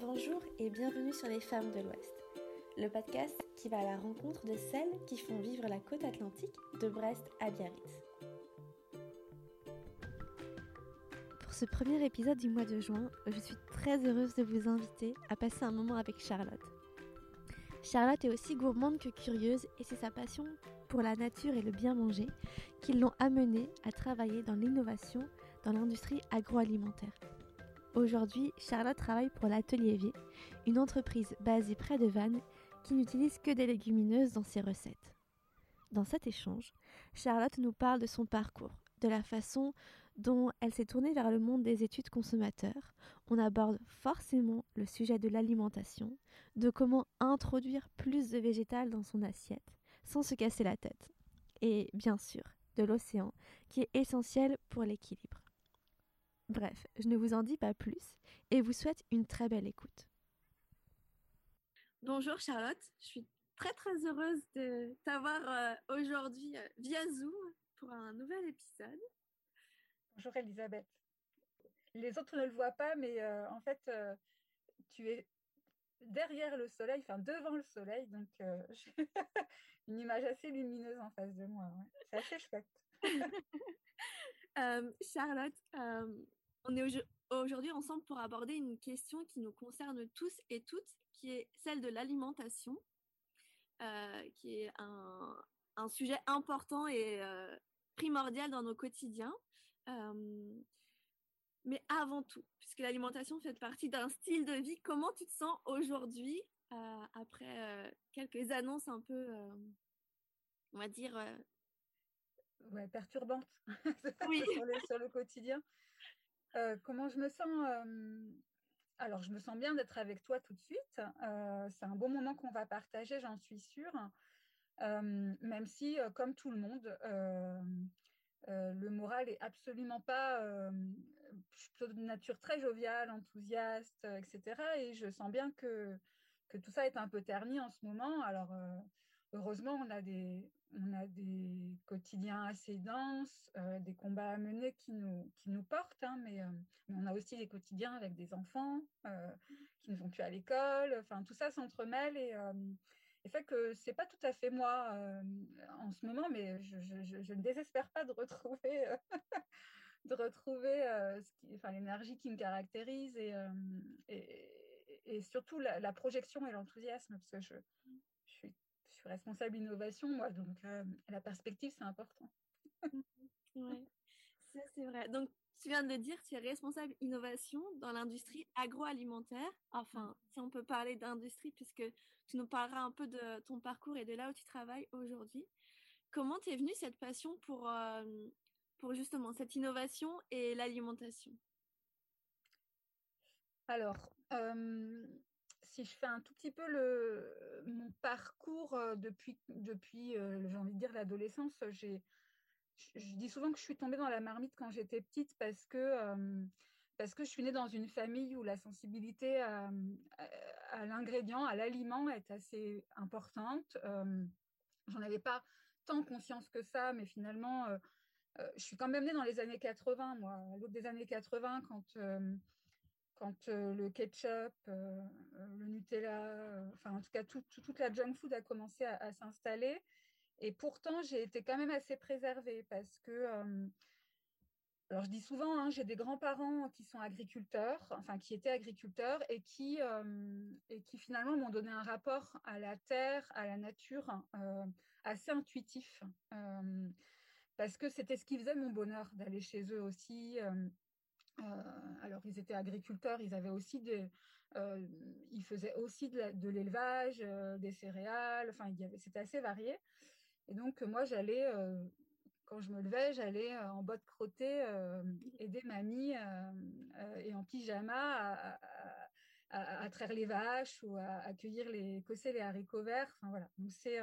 Bonjour et bienvenue sur Les Femmes de l'Ouest, le podcast qui va à la rencontre de celles qui font vivre la côte atlantique de Brest à Biarritz. Pour ce premier épisode du mois de juin, je suis très heureuse de vous inviter à passer un moment avec Charlotte. Charlotte est aussi gourmande que curieuse et c'est sa passion pour la nature et le bien manger qui l'ont amenée à travailler dans l'innovation dans l'industrie agroalimentaire. Aujourd'hui, Charlotte travaille pour l'Atelier V, une entreprise basée près de Vannes qui n'utilise que des légumineuses dans ses recettes. Dans cet échange, Charlotte nous parle de son parcours, de la façon dont elle s'est tournée vers le monde des études consommateurs. On aborde forcément le sujet de l'alimentation, de comment introduire plus de végétal dans son assiette sans se casser la tête. Et bien sûr, de l'océan, qui est essentiel pour l'équilibre. Bref, je ne vous en dis pas plus et vous souhaite une très belle écoute. Bonjour Charlotte, je suis très très heureuse de t'avoir euh, aujourd'hui euh, via Zoom pour un nouvel épisode. Bonjour Elisabeth. Les autres ne le voient pas, mais euh, en fait, tu es derrière le soleil, enfin devant le soleil, donc une image assez lumineuse en face de moi. C'est assez chouette. Charlotte, on est aujourd'hui ensemble pour aborder une question qui nous concerne tous et toutes, qui est celle de l'alimentation, euh, qui est un, sujet important et euh, primordial dans nos quotidiens. Euh, mais avant tout, puisque l'alimentation fait partie d'un style de vie, comment tu te sens aujourd'hui après quelques annonces un peu, on va dire... Ouais, perturbantes oui. sur le quotidien. Euh, comment je me sens euh, Alors, je me sens bien d'être avec toi tout de suite. Euh, c'est un bon moment qu'on va partager, j'en suis sûre. même si, comme tout le monde, le moral est absolument pas de nature très joviale, enthousiaste, etc. Et je sens bien que, que tout ça est un peu terni en ce moment. Alors, heureusement, on a des, on a des quotidiens assez denses, euh, des combats à mener qui nous, qui nous portent, hein, mais, euh, mais, on a aussi des quotidiens avec des enfants euh, qui ne vont plus à l'école. Enfin, tout ça s'entremêle et, et, fait que c'est pas tout à fait moi en ce moment, mais je, ne désespère pas de retrouver, de retrouver enfin, l'énergie qui me caractérise et, et, surtout la, la, projection et l'enthousiasme, parce que je suis responsable innovation, moi, donc euh, la perspective, c'est important. oui, ça c'est vrai. Donc, tu viens de le dire, tu es responsable innovation dans l'industrie agroalimentaire. Enfin, si on peut parler d'industrie, puisque tu nous parleras un peu de ton parcours et de là où tu travailles aujourd'hui. Comment t'es venue cette passion pour, euh, pour justement cette innovation et l'alimentation? Alors, euh, si je fais un tout petit peu le, mon parcours euh, depuis, depuis euh, j'ai envie de dire, l'adolescence, j'ai, je, dis souvent que je suis tombée dans la marmite quand j'étais petite parce que, euh, parce que je suis née dans une famille où la sensibilité à, l'ingrédient, à l'aliment est assez importante. J'en avais pas tant conscience que ça, mais finalement, je suis quand même née dans les années 80, moi, à l'autre des années 80, quand quand euh, le ketchup, euh, le Nutella, euh, enfin en tout cas toute la junk food a commencé à, s'installer. Et pourtant, j'ai été quand même assez préservée parce que, alors je dis souvent, hein, j'ai des grands-parents qui sont agriculteurs, enfin qui étaient agriculteurs et qui, et qui finalement m'ont donné un rapport à la terre, à la nature assez intuitif. parce que c'était ce qui faisait mon bonheur d'aller chez eux aussi. Euh, alors, ils étaient agriculteurs, ils avaient aussi des, euh, ils faisaient aussi de l'élevage, euh, des céréales, enfin, c'était assez varié. Et donc, moi, j'allais, quand je me levais, j'allais en botte crottée aider mamie et en pyjama à, traire les vaches ou à accueillir les, cosser les haricots verts. Enfin, voilà. Donc, c'est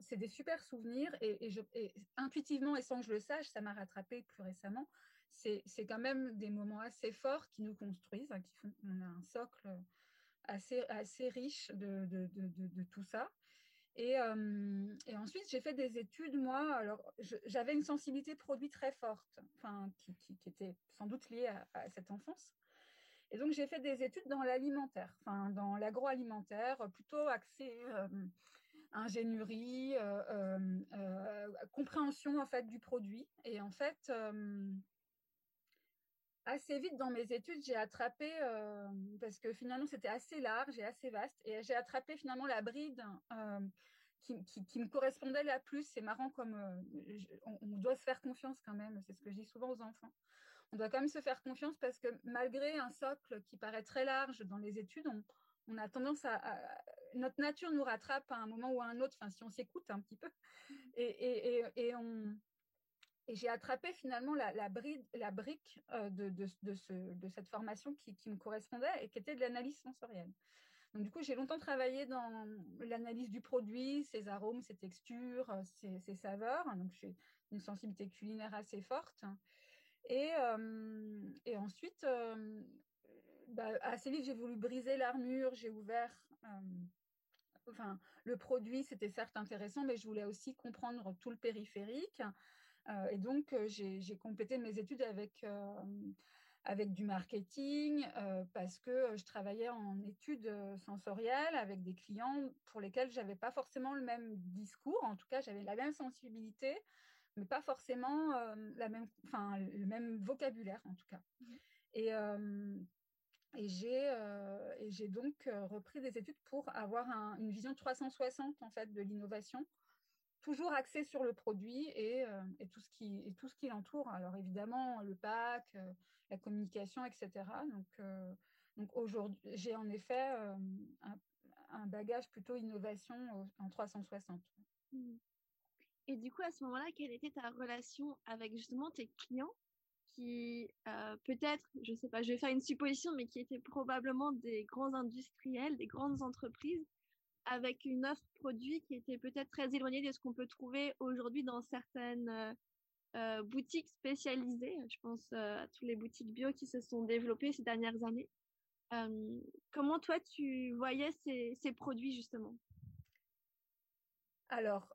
c'est des, super souvenirs et, je, intuitivement et sans que je le sache, ça m'a rattrapé plus récemment. C'est quand même des moments assez forts qui nous construisent, hein, qui font on a un socle assez, assez riche de, de, de, tout ça. Et, euh, et ensuite, j'ai fait des études, moi. Alors, j'avais une sensibilité produit très forte, enfin, qui, qui, était sans doute liée à, cette enfance. Et donc, j'ai fait des études dans l'alimentaire, enfin, dans l'agroalimentaire, plutôt axé ingénierie, compréhension en fait du produit. Et en fait, assez vite dans mes études, j'ai attrapé, parce que finalement c'était assez large et assez vaste, et j'ai attrapé finalement la bride qui, me correspondait la plus. C'est marrant comme on, doit se faire confiance quand même, c'est ce que je dis souvent aux enfants. On doit quand même se faire confiance parce que malgré un socle qui paraît très large dans les études, on, a tendance à, Notre nature nous rattrape à un moment ou à un autre, enfin, si on s'écoute un petit peu. Et, et, on, et j'ai attrapé finalement la, brique de, de, ce, de, cette formation qui, me correspondait et qui était de l'analyse sensorielle. Donc, du coup, j'ai longtemps travaillé dans l'analyse du produit, ses arômes, ses textures, euh, ses, saveurs. Donc, j'ai une sensibilité culinaire assez forte. Et, euh, ensuite, euh, bah, assez vite, j'ai voulu briser l'armure. J'ai ouvert. enfin, le produit, c'était certes intéressant, mais je voulais aussi comprendre tout le périphérique. Et donc, j'ai complété mes études avec avec du marketing, euh, parce que euh, je travaillais en études euh, sensorielles avec des clients pour lesquels je n'avais pas forcément le même discours, en tout cas j'avais la même sensibilité, mais pas forcément la même, enfin, le même vocabulaire en tout cas. Mmh. Et, et j'ai donc repris des études pour avoir une vision 360 en fait de l'innovation toujours axé sur le produit et, et, tout ce qui l'entoure. Alors évidemment le pack, la communication, etc. Donc, euh, donc aujourd'hui, j'ai en effet euh, un, bagage plutôt innovation en 360. Mmh. Et du coup, à ce moment-là, quelle était ta relation avec justement tes clients qui euh, peut-être, je ne sais pas, je vais faire une supposition, mais qui étaient probablement des grands industriels, des grandes entreprises, avec une offre produit qui était peut-être très éloignée de ce qu'on peut trouver aujourd'hui dans certaines euh, boutiques spécialisées. Je pense euh, à toutes les boutiques bio qui se sont développées ces dernières années. Euh, comment toi, tu voyais ces, produits justement? Alors,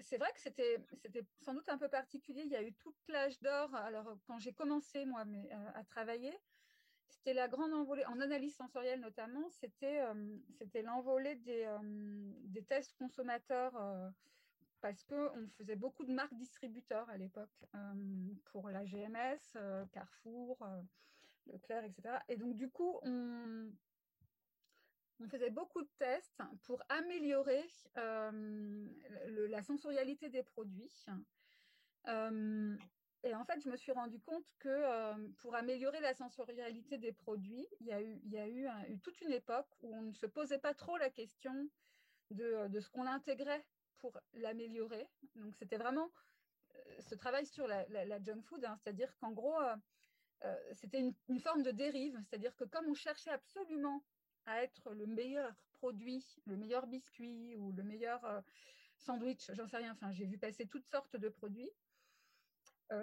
c'est vrai que c'était, c'était sans doute un peu particulier. Il y a eu toute l'âge d'or. Alors, quand j'ai commencé, moi, à travailler, c'était la grande envolée, en analyse sensorielle notamment, c'était, c'était l'envolée des, des tests consommateurs parce qu'on faisait beaucoup de marques distributeurs à l'époque euh, pour la GMS, euh, Carrefour, euh, Leclerc, etc. Et donc, du coup, on, on faisait beaucoup de tests pour améliorer la sensorialité des produits. Et en fait, je me suis rendu compte que pour améliorer la sensorialité des produits, il y a eu, toute une époque où on ne se posait pas trop la question de, de ce qu'on intégrait pour l'améliorer. Donc, c'était vraiment euh, ce travail sur la, junk food, hein. c'est-à-dire qu'en gros, euh, euh, c'était une, forme de dérive, c'est-à-dire que comme on cherchait absolument à être le meilleur produit, le meilleur biscuit ou le meilleur sandwich, j'en sais rien, enfin, j'ai vu passer toutes sortes de produits.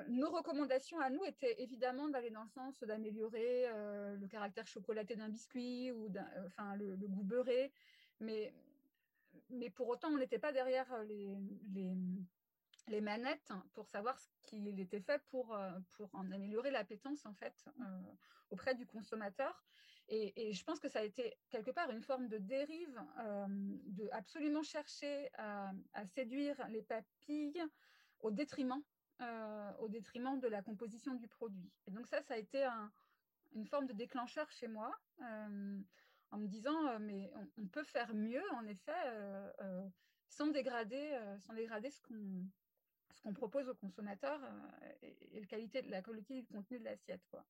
Nos recommandations à nous étaient évidemment d'aller dans le sens d'améliorer le caractère chocolaté d'un biscuit ou enfin, le, goût beurré, mais mais pour autant, on n'était pas derrière euh, les, les, manettes pour savoir ce qu'il était fait pour, euh, pour en améliorer l'appétence en fait euh, auprès du consommateur. Et, je pense que ça a été quelque part une forme de dérive de absolument chercher à, séduire les papilles au détriment, au détriment de la composition du produit. Et donc ça, ça a été une forme de déclencheur chez moi en me disant euh, mais on, peut faire mieux en effet euh, euh, sans dégrader sans dégrader ce qu'on propose aux consommateurs et, la qualité la qualité du contenu de l'assiette quoi.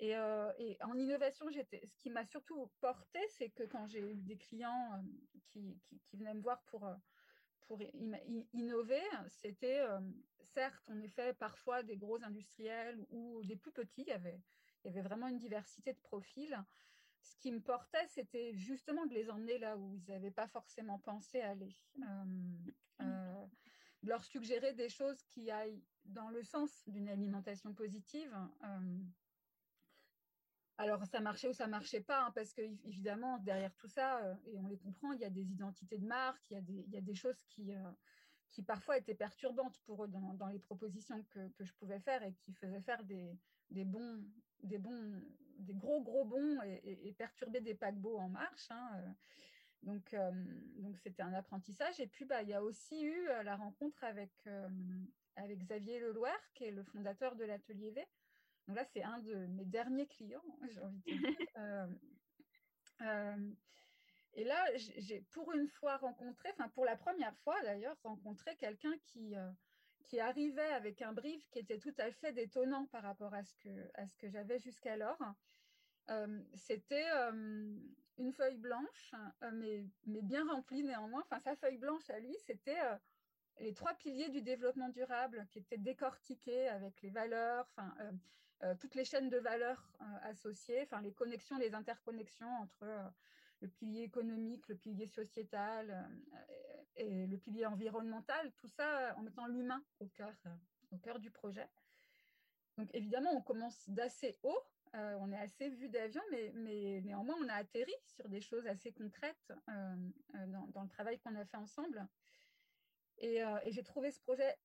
Et, en innovation, ce qui m'a surtout porté, c'est que quand j'ai eu des clients qui, venaient me voir pour, pour innover, c'était certes, en effet, parfois des gros industriels ou des plus petits. Il y avait, il y avait vraiment une diversité de profils ce qui me portait, c'était justement de les emmener là où ils n'avaient pas forcément pensé aller. Euh, euh, de leur suggérer des choses qui aillent dans le sens d'une alimentation positive. Euh, alors, ça marchait ou ça marchait pas, hein, parce que évidemment, derrière tout ça, et on les comprend, il y a des identités de marque, il y a des, choses qui, qui parfois étaient perturbantes pour eux dans, les propositions que, je pouvais faire et qui faisaient faire des, bons, des bons des gros gros bonds et, perturber des paquebots en marche. Hein, donc, donc c'était un apprentissage. Et puis, bah, il y a aussi eu la rencontre avec, avec Xavier Leloir, qui est le fondateur de l'Atelier V. Donc là, c'est un de mes derniers clients, j'ai envie de dire. et là, j'ai pour une fois rencontré, enfin pour la première fois d'ailleurs, rencontré quelqu'un qui, qui arrivait avec un brief qui était tout à fait détonnant par rapport à ce que, que j'avais jusqu'alors. C'était une feuille blanche, mais, mais, bien remplie néanmoins. Enfin, sa feuille blanche à lui, c'était les trois piliers du développement durable qui étaient décortiqués avec les valeurs, toutes les chaînes de valeurs associées, enfin, les connexions, les interconnexions entre le pilier économique, le pilier sociétal et le pilier environnemental, tout ça en mettant l'humain au cœur, au cœur du projet. Donc évidemment, on commence d'assez haut, on est assez vu d'avion, mais, mais, néanmoins, on a atterri sur des choses assez concrètes dans, le travail qu'on a fait ensemble. Et, j'ai trouvé ce projet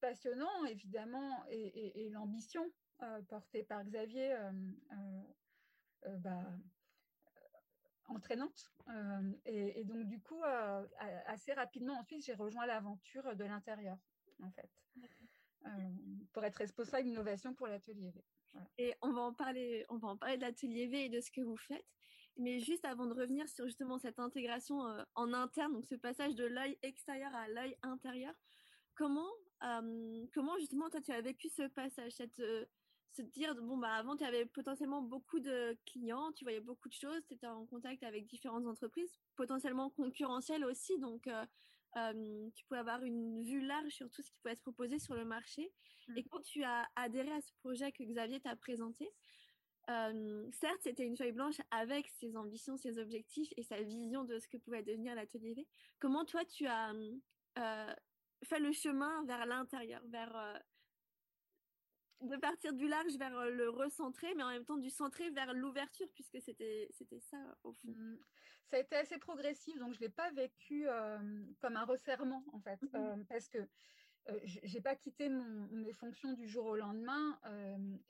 passionnant, évidemment, et, l'ambition portée par Xavier bah, entraînante. Et, donc, du coup, assez rapidement, ensuite, j'ai rejoint l'aventure de l'intérieur, en fait, pour être responsable d'innovation pour l'atelier V. Et on va en parler, on va en parler de l'atelier V et de ce que vous faites. Mais juste avant de revenir sur justement cette intégration euh, en interne, donc ce passage de l'œil extérieur à l'œil intérieur, comment, euh, comment justement toi tu as vécu ce passage, cette, euh, se dire bon bah avant tu avais potentiellement beaucoup de clients, tu voyais beaucoup de choses, tu étais en contact avec différentes entreprises, potentiellement concurrentielles aussi, donc tu pouvais avoir une vue large sur tout ce qui pouvait être proposé sur le marché. Et mmh. quand tu as adhéré à ce projet que Xavier t'a présenté, certes, c'était une feuille blanche avec ses ambitions, ses objectifs et sa vision de ce que pouvait devenir l'atelier V. Comment toi, tu as fait le chemin vers l'intérieur, vers de partir du large vers le recentrer, mais en même temps du centré vers l'ouverture, puisque c'était ça au fond. Mmh. Ça a été assez progressif, donc je l'ai pas vécu comme un resserrement en fait, mmh parce que euh, j'ai pas quitté mes fonctions du jour au lendemain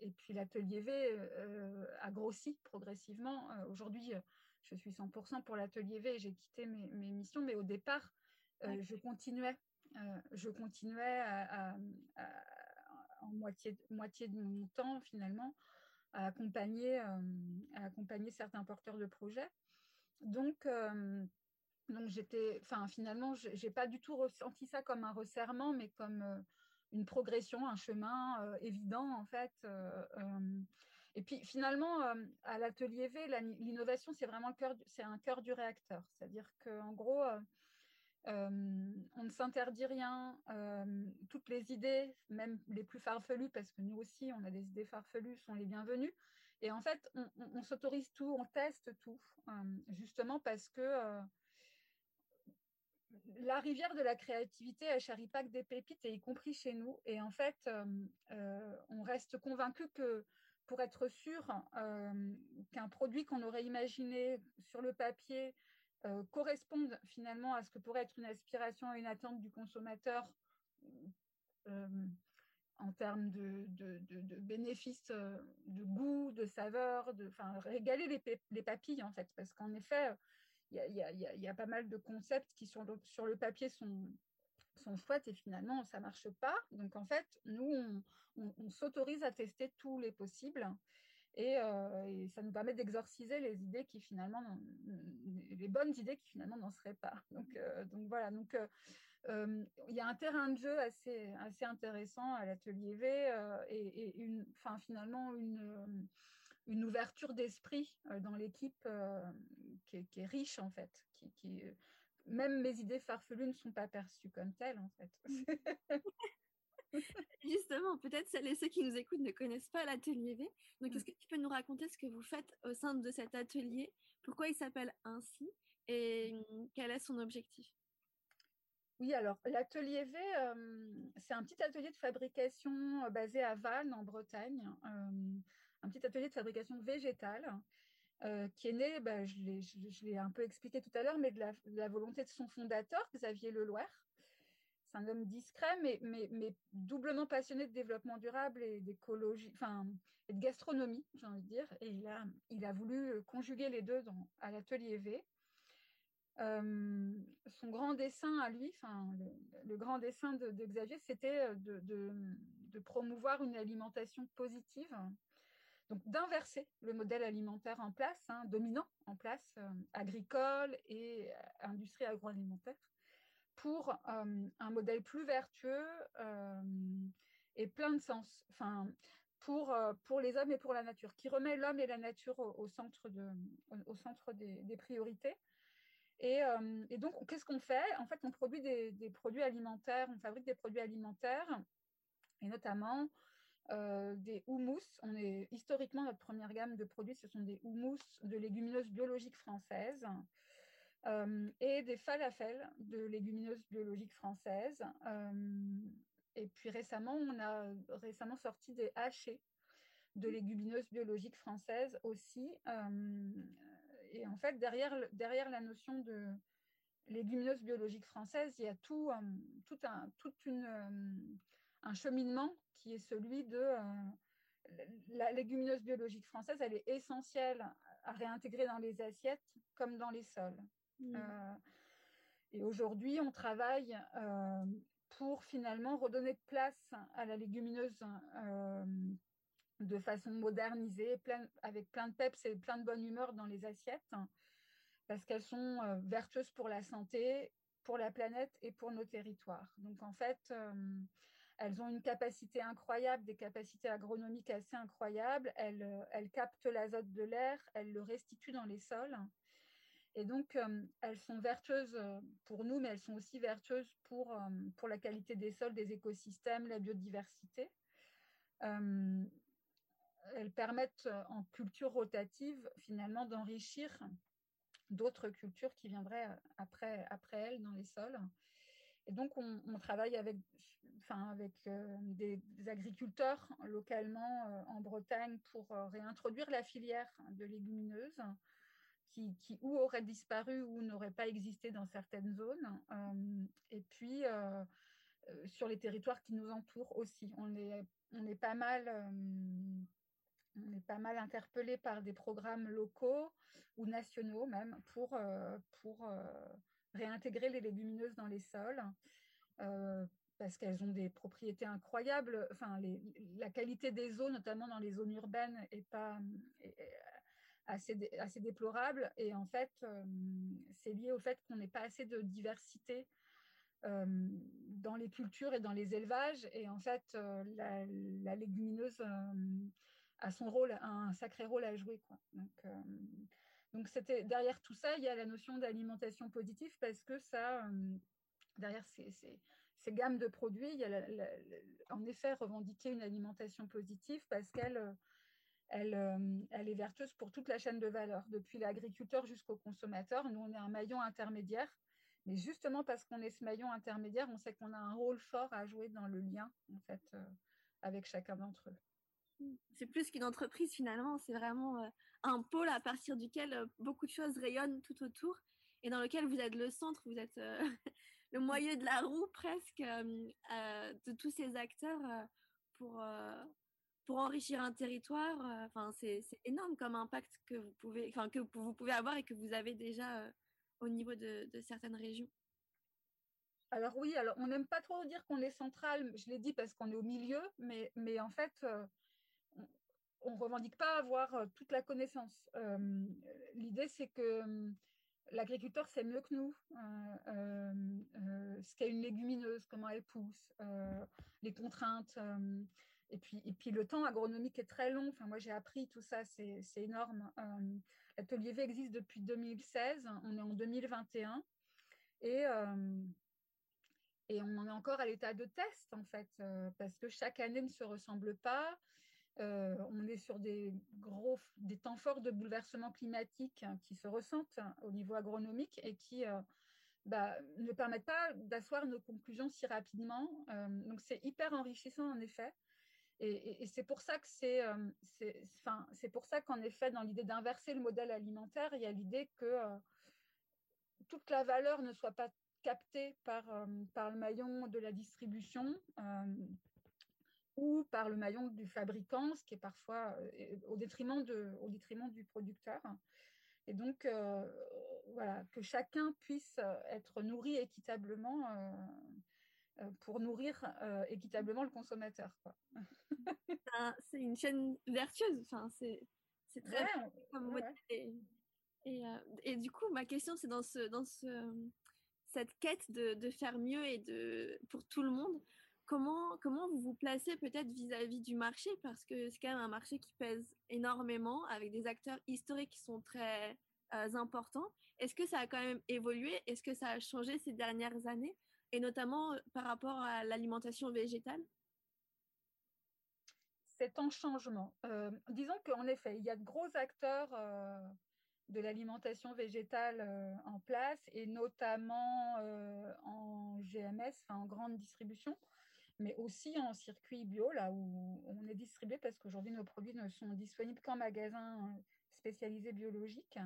et puis l'atelier V euh, a grossi progressivement. Euh, aujourd'hui, je suis 100% pour l'atelier V et j'ai quitté mes, missions, mais au départ, je continuais, je continuais à, en moitié, moitié de mon temps finalement à accompagner, à accompagner certains porteurs de projets. Donc donc j'étais, enfin finalement, j'ai pas du tout ressenti ça comme un resserrement, mais comme euh, une progression, un chemin euh, évident en fait. Euh, et puis finalement, à l'atelier V, l'innovation c'est vraiment le cœur, c'est un cœur du réacteur, c'est-à-dire qu'en gros, on ne s'interdit rien. toutes les idées, même les plus farfelues, parce que nous aussi on a des idées farfelues, sont les bienvenues. Et en fait, on, s'autorise tout, on teste tout, justement parce que la rivière de la créativité, elle charrie pas que des pépites, et y compris chez nous. Et en fait, on reste convaincu que pour être sûr qu'un produit qu'on aurait imaginé sur le papier corresponde finalement à ce que pourrait être une aspiration et une attente du consommateur en termes de, bénéfices de goût, de saveur, de, régaler les, les, papilles en fait, parce qu'en effet, il y a, pas mal de concepts qui sur le, sur le papier sont, sont chouettes et finalement ça marche pas. Donc en fait, nous, on, s'autorise à tester tous les possibles euh, et, ça nous permet d'exorciser les idées qui finalement, les bonnes idées qui finalement n'en seraient pas. Donc, euh, donc voilà, donc euh, il y a un terrain de jeu assez, assez intéressant à l'atelier V et, une, enfin, finalement une une ouverture d'esprit dans l'équipe qui, est riche en fait. Qui, même mes idées farfelues ne sont pas perçues comme telles en fait. Justement, peut-être celles et ceux qui nous écoutent ne connaissent pas l'atelier V. Donc, est-ce mmh. que tu peux nous raconter ce que vous faites au sein de cet atelier? Pourquoi il s'appelle ainsi Et mmh, quel est son objectif? Oui, alors l'atelier V, c'est un petit atelier de fabrication basé à Vannes, en Bretagne un petit atelier de fabrication végétale qui est né, bah, je l'ai un peu expliqué tout à l'heure, mais de la, volonté de son fondateur, Xavier Leloir. C'est un homme discret, mais, mais, mais, doublement passionné de développement durable et d'écologie, enfin, et de gastronomie, j'ai envie de dire. Et il a, il a voulu conjuguer les deux dans, à l'atelier V. Euh, son grand dessin à lui, enfin, le, grand dessin de, Xavier, c'était de, de, de, promouvoir une alimentation positive, donc d'inverser le modèle alimentaire en place, hein, dominant en place, euh, agricole et industrie agroalimentaire, pour euh, un modèle plus vertueux euh, et plein de sens, enfin, pour, euh, pour les hommes et pour la nature, qui remet l'homme et la nature au, centre, de, au, centre des, priorités. Et, et donc, qu'est-ce qu'on fait? En fait, on produit des, produits alimentaires, on fabrique des produits alimentaires, et notamment des houmous. On est historiquement notre première gamme de produits, ce sont des houmous de légumineuses biologiques françaises. Et des falafels de légumineuses biologiques françaises. Et puis récemment, on a récemment sorti des hachés de légumineuses biologiques françaises aussi. Et en fait, derrière, derrière la notion de légumineuses biologiques françaises, il y a tout, tout, un, toute une, un cheminement qui est celui de la légumineuse biologique française, elle est essentielle à réintégrer dans les assiettes comme dans les sols. Mm. Euh, et aujourd'hui, on travaille euh, pour finalement redonner place à la légumineuse euh, de façon modernisée, avec plein de peps et plein de bonne humeur dans les assiettes, parce qu'elles sont vertueuses pour la santé, pour la planète et pour nos territoires. Donc en fait, elles ont une capacité incroyable, des capacités agronomiques assez incroyables. Elles, elles captent l'azote de l'air, elles le restituent dans les sols. Et donc, euh, elles sont vertueuses euh, pour nous, mais elles sont aussi vertueuses pour, euh, pour la qualité des sols, des écosystèmes, la biodiversité. elles permettent en culture rotative, finalement, d'enrichir d'autres cultures qui viendraient après, après elles dans les sols. Et donc, on, travaille avec, enfin, avec des, agriculteurs localement en Bretagne pour réintroduire la filière de légumineuses qui, ou auraient disparu ou n'auraient pas existé dans certaines zones. Euh, et puis, euh, euh, sur les territoires qui nous entourent aussi. On est, on est pas mal... on est pas mal interpellé par des programmes locaux ou nationaux même pour, pour réintégrer les légumineuses dans les sols parce qu'elles ont des propriétés incroyables. Enfin, la qualité des eaux, notamment dans les zones urbaines, est pas, assez, déplorable. Et en fait, euh, c'est lié au fait qu'on n'ait pas assez de diversité euh, dans les cultures et dans les élevages. Et en fait, euh, la, légumineuse a son rôle, a un sacré rôle à jouer. Quoi. Donc, donc c'était derrière tout ça, il y a la notion d'alimentation positive parce que ça, derrière ces, ces, gammes de produits, il y a en effet revendiquer une alimentation positive parce qu'elle elle, euh, elle, est vertueuse pour toute la chaîne de valeur, depuis l'agriculteur jusqu'au consommateur. Nous, on est un maillon intermédiaire. Mais justement parce qu'on est ce maillon intermédiaire, on sait qu'on a un rôle fort à jouer dans le lien, en fait, euh, avec chacun d'entre eux. C'est plus qu'une entreprise finalement, c'est vraiment euh, un pôle à partir duquel beaucoup de choses rayonnent tout autour et dans lequel vous êtes le centre, vous êtes le moyeu de la roue presque de tous ces acteurs pour, pour enrichir un territoire, euh, enfin c'est énorme comme impact que vous pouvez, enfin que vous pouvez avoir et que vous avez déjà euh, au niveau de, certaines régions. Alors oui, alors on n'aime pas trop dire qu'on est central, je l'ai dit parce qu'on est au milieu, mais, mais en fait, euh, on ne revendique pas avoir toute la connaissance. L'idée, c'est que l'agriculteur sait mieux que nous ce qu'est une légumineuse, comment elle pousse, les contraintes. Et puis, et puis le temps agronomique est très long. Enfin, moi, j'ai appris tout ça, c'est énorme. Euh, L'atelier V existe depuis 2016, on est en 2021. Et, euh, et on en est encore à l'état de test, en fait, euh, parce que chaque année ne se ressemble pas. on est sur des gros, des temps forts de bouleversement climatique qui se ressentent au niveau agronomique et qui bah, ne permettent pas d'asseoir nos conclusions si rapidement. donc, c'est hyper enrichissant, en effet. Et, c'est pour ça euh, qu'en effet, dans l'idée d'inverser le modèle alimentaire, il y a l'idée que euh, toute la valeur ne soit pas capté par, par le maillon de la distribution ou par le maillon du fabricant, ce qui est parfois au, détriment du producteur. Et donc, que chacun puisse être nourri équitablement pour nourrir équitablement le consommateur. c'est une chaîne vertueuse. Enfin, c'est très et, et, du coup, ma question, c'est dans, ce, dans ce, cette quête de, de, faire mieux et de, pour tout le monde, comment, comment vous vous placez peut-être vis-à-vis du marché? Parce que c'est quand même un marché qui pèse énormément, avec des acteurs historiques qui sont très importants. Est-ce que ça a quand même évolué? Est-ce que ça a changé ces dernières années? Et notamment par rapport à l'alimentation végétale? C'est en changement. Euh, disons qu'en effet, il y a de gros acteurs euh, de l'alimentation végétale euh, en place, et notamment en GMS, en grande distribution, mais aussi en circuit bio, là où on est distribué, parce qu'aujourd'hui, nos produits ne sont disponibles qu'en magasin spécialisés biologiques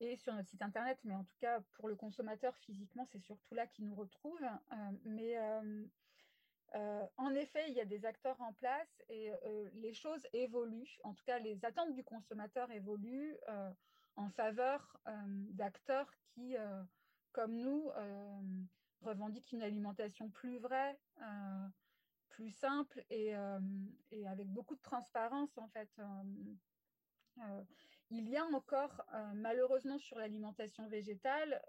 et sur notre site internet, mais en tout cas pour le consommateur physiquement, c'est surtout là qu'il nous retrouve. mais euh, en effet, il y a des acteurs en place et euh, les choses évoluent. En tout cas, les attentes du consommateur évoluent euh, en faveur d'acteurs qui, comme nous, revendiquent une alimentation plus vraie, plus simple et, avec beaucoup de transparence, en fait. Il y a encore, malheureusement, sur l'alimentation végétale,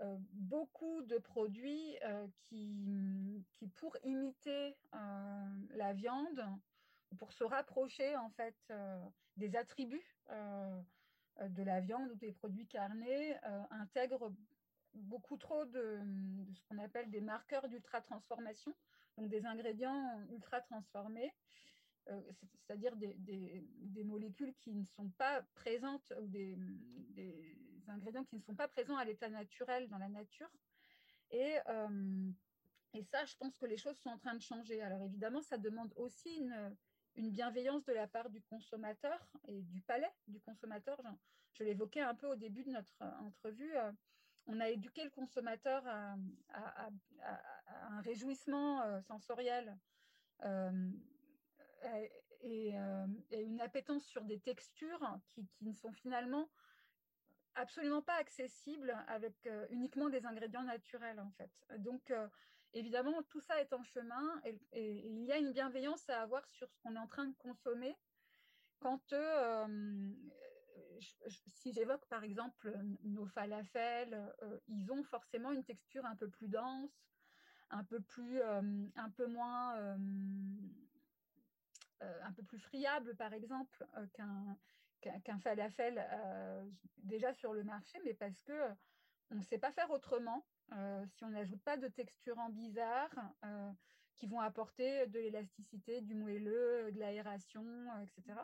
euh, beaucoup de produits euh, qui, pour imiter euh, la viande, pour se rapprocher en fait des attributs de la viande ou des produits carnés, intègrent beaucoup trop de, de ce qu'on appelle des marqueurs d'ultra-transformation, donc des ingrédients ultra-transformés, c'est-à-dire des, des, molécules qui ne sont pas présentes ou des, des ingrédients qui ne sont pas présents à l'état naturel dans la nature. Et, euh, et ça, je pense que les choses sont en train de changer. Alors évidemment, ça demande aussi une, une bienveillance de la part du consommateur et du palais du consommateur. Je, l'évoquais un peu au début de notre entrevue. Euh, on a éduqué le consommateur à, un réjouissement euh, sensoriel et, et, une appétence sur des textures qui, ne sont finalement absolument pas accessible avec euh, uniquement des ingrédients naturels en fait. Donc euh, évidemment tout ça est en chemin et, il y a une bienveillance à avoir sur ce qu'on est en train de consommer. Quand euh, si j'évoque par exemple nos falafels, ils ont forcément une texture un peu plus dense, un peu plus, un peu moins, un peu plus friable par exemple qu'un qu'un falafel euh, déjà sur le marché, mais parce que euh, on ne sait pas faire autrement. Euh, si on n'ajoute pas de texturants bizarres qui vont apporter de l'élasticité, du moelleux, de l'aération, etc.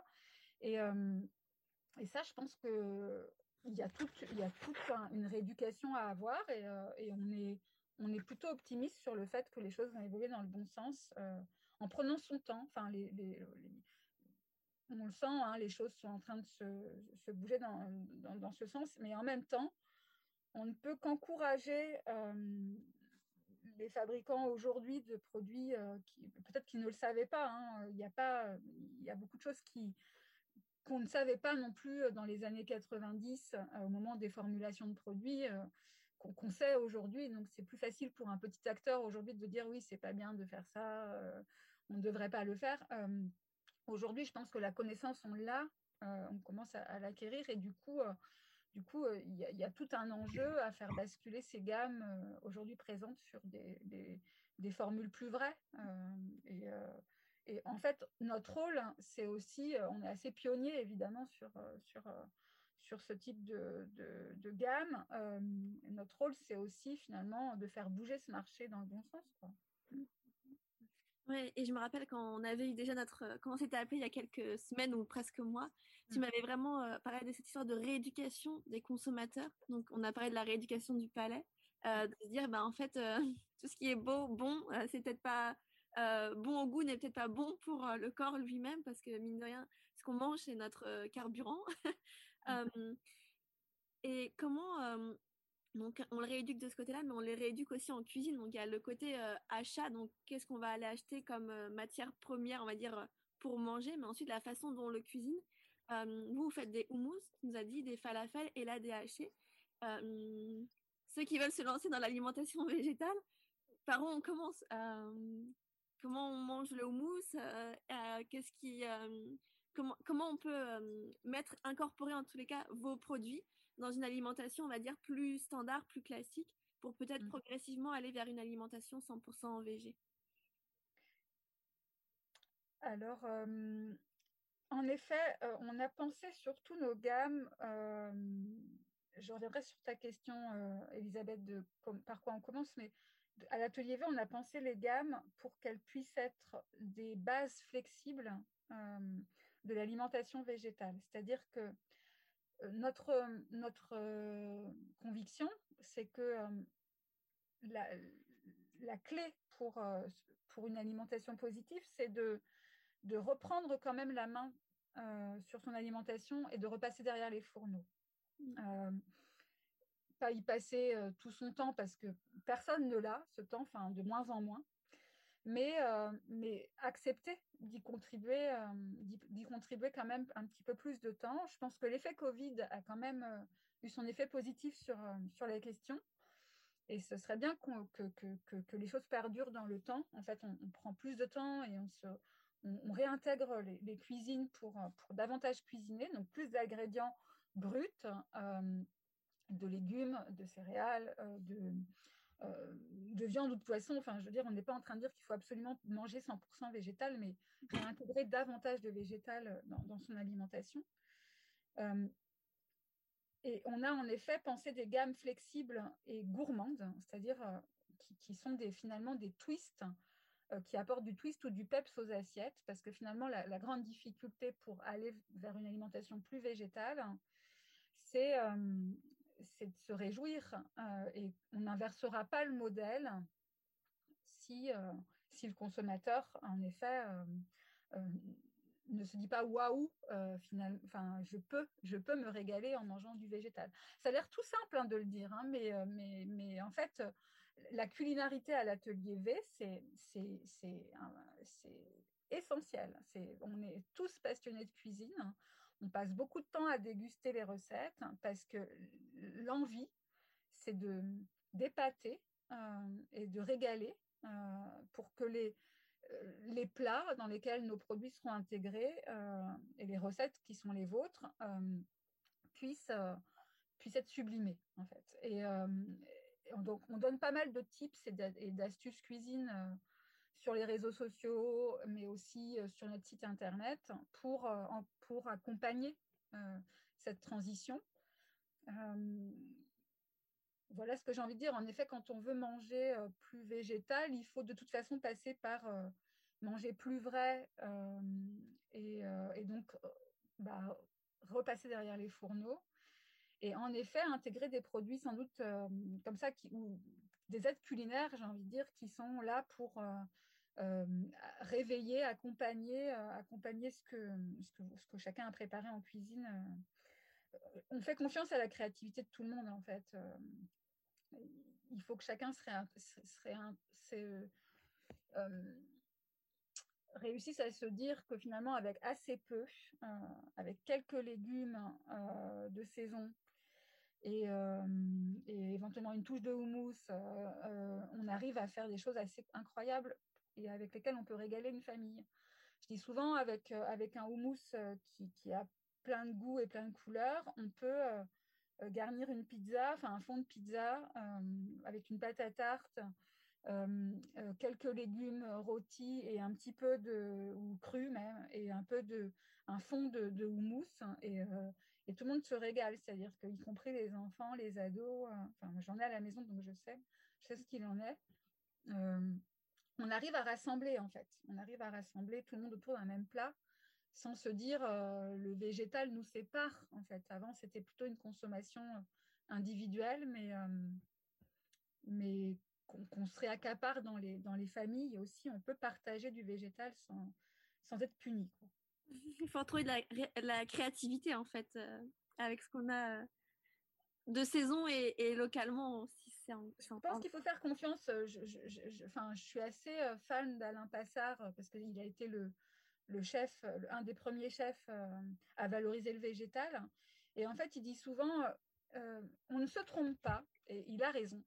Et, et, ça, je pense que il y a toute, y a toute une rééducation à avoir et, et, on, est, on est plutôt optimiste sur le fait que les choses vont évoluer dans le bon sens en prenant son temps. On le sent, hein, les choses sont en train de se, bouger dans, ce sens, mais en même temps, on ne peut qu'encourager euh, les fabricants aujourd'hui de produits euh, qui peut-être qu'ils ne le savaient pas. Hein. il, y a beaucoup de choses qu'on ne savait pas non plus dans les années 90 euh, au moment des formulations de produits qu'on sait aujourd'hui. Donc c'est plus facile pour un petit acteur aujourd'hui de dire oui, c'est pas bien de faire ça, on ne devrait pas le faire. Aujourd'hui, je pense que la connaissance, on l'a, euh, on commence à, l'acquérir et du coup, euh, du euh, il y, a tout un enjeu à faire basculer ces gammes aujourd'hui présentes sur des, formules plus vraies. Et, en fait, notre rôle, c'est aussi, on est assez pionnier évidemment sur, sur, sur ce type de, de, gamme. notre rôle, c'est aussi finalement de faire bouger ce marché dans le bon sens. Ouais, et je me rappelle quand on avait eu déjà notre, euh, comment c'était appelé il y a quelques semaines ou presque mois, tu mmh. m'avais vraiment euh, parlé de cette histoire de rééducation des consommateurs. Donc, on a parlé de la rééducation du palais, euh, de se dire, bah, en fait, tout ce qui est beau, bon, c'est peut-être pas bon au goût, n'est peut-être pas bon pour le corps lui-même, parce que mine de rien, ce qu'on mange, c'est notre carburant. Mmh. et comment, Donc, on le rééduque de ce côté-là, mais on les rééduque aussi en cuisine. Donc, il y a le côté achat. Donc, qu'est-ce qu'on va aller acheter comme matière première, on va dire, pour manger, mais ensuite la façon dont on le cuisine. vous, vous faites des houmous, nous a dit, des falafels et hachés. ceux qui veulent se lancer dans l'alimentation végétale, par où on commence? Comment on mange le houmous? Qu'est-ce qui comment, comment on peut mettre, incorporer en tous les cas vos produits? Dans une alimentation, on va dire, plus standard, plus classique, pour peut-être mmh. progressivement aller vers une alimentation 100% en végé Alors, en effet, on a pensé sur tous nos gammes. je reviendrai sur ta question, Elisabeth, de par quoi on commence, mais à l'atelier V, on a pensé les gammes pour qu'elles puissent être des bases flexibles de l'alimentation végétale. C'est-à-dire que notre, notre conviction, c'est que la, clé pour, une alimentation positive, c'est de, reprendre quand même la main sur son alimentation et de repasser derrière les fourneaux. Pas y passer tout son temps parce que personne ne l'a, ce temps, enfin de moins en moins mais, mais accepter d'y contribuer, d'y contribuer quand même un petit peu plus de temps. Je pense que l'effet Covid a quand même eu son effet positif sur, sur la question. Et ce serait bien que, que, que, les choses perdurent dans le temps. En fait, on, prend plus de temps et on, se, on, réintègre les, les, cuisines pour, pour davantage cuisiner, donc plus d'ingrédients bruts, de légumes, de céréales, de, euh, de viande ou de poisson. Enfin, je veux dire, on n'est pas en train de dire qu'il faut absolument manger 100% végétal, mais intégrer davantage de végétal dans, son alimentation. Euh, et on a en effet pensé des gammes flexibles et gourmandes, c'est-à-dire euh, qui, sont finalement des twists qui apportent du twist ou du peps aux assiettes, parce que finalement, la, grande difficulté pour aller vers une alimentation plus végétale, c'est c'est de se réjouir euh, et on n'inversera pas le modèle si, euh, si le consommateur, en effet, euh, ne se dit pas waouh, enfin, je peux, je peux me régaler en mangeant du végétal. Ça a l'air tout simple hein, de le dire, hein, mais, mais, mais en fait, la culinarité à l'atelier V, c'est essentiel. On est tous passionnés de cuisine. On passe beaucoup de temps à déguster les recettes parce que l'envie, c'est de d'épater euh, et de régaler euh, pour que les, euh, les plats dans lesquels nos produits seront intégrés et les recettes qui sont les vôtres puissent, puissent être sublimées en fait. Et, donc on donne pas mal de tips et d'astuces cuisine sur les réseaux sociaux, mais aussi sur notre site internet pour, pour accompagner cette transition voilà ce que j'ai envie de dire. En effet, quand on veut manger plus végétal, il faut de toute façon passer par manger plus vrai et, donc bah, repasser derrière les fourneaux. Et en effet, intégrer des produits sans doute comme ça, qui, ou des aides culinaires, j'ai envie de dire, qui sont là pour réveiller, accompagner, accompagner ce que, ce, que, chacun a préparé en cuisine on fait confiance à la créativité de tout le monde en fait. Euh, il faut que chacun euh, réussisse à se dire que finalement avec assez peu, euh, avec quelques légumes de saison et, éventuellement une touche de houmous, on arrive à faire des choses assez incroyables et avec lesquelles on peut régaler une famille. Je dis souvent avec, avec un houmous qui, qui a plein de goûts et plein de couleurs, on peut euh, euh, garnir une pizza, enfin un fond de pizza euh, avec une pâte à tarte, quelques légumes rôtis et un petit peu de ou cru même et un peu de un fond de, de houmous et, et, tout le monde se régale, c'est-à-dire qu'y compris les enfants, les ados, enfin j'en ai à la maison donc je sais, je sais ce qu'il en est. on arrive à rassembler en fait, on arrive à rassembler tout le monde autour d'un même plat sans se dire euh, le végétal nous sépare en fait. Avant c'était plutôt une consommation euh, individuelle, mais, euh, mais qu'on se réaccapare dans les, dans les familles aussi on peut partager du végétal sans, sans être puni. Il faut trouver de la, la, créativité en fait avec ce qu'on a de saison et, localement si Je pense qu'il faut faire confiance. Je, je, enfin, je suis assez fan d'Alain Passard parce qu'il a été le, le chef, un des premiers chefs à valoriser le végétal. Et en fait, il dit souvent, on ne se trompe pas, et il a raison.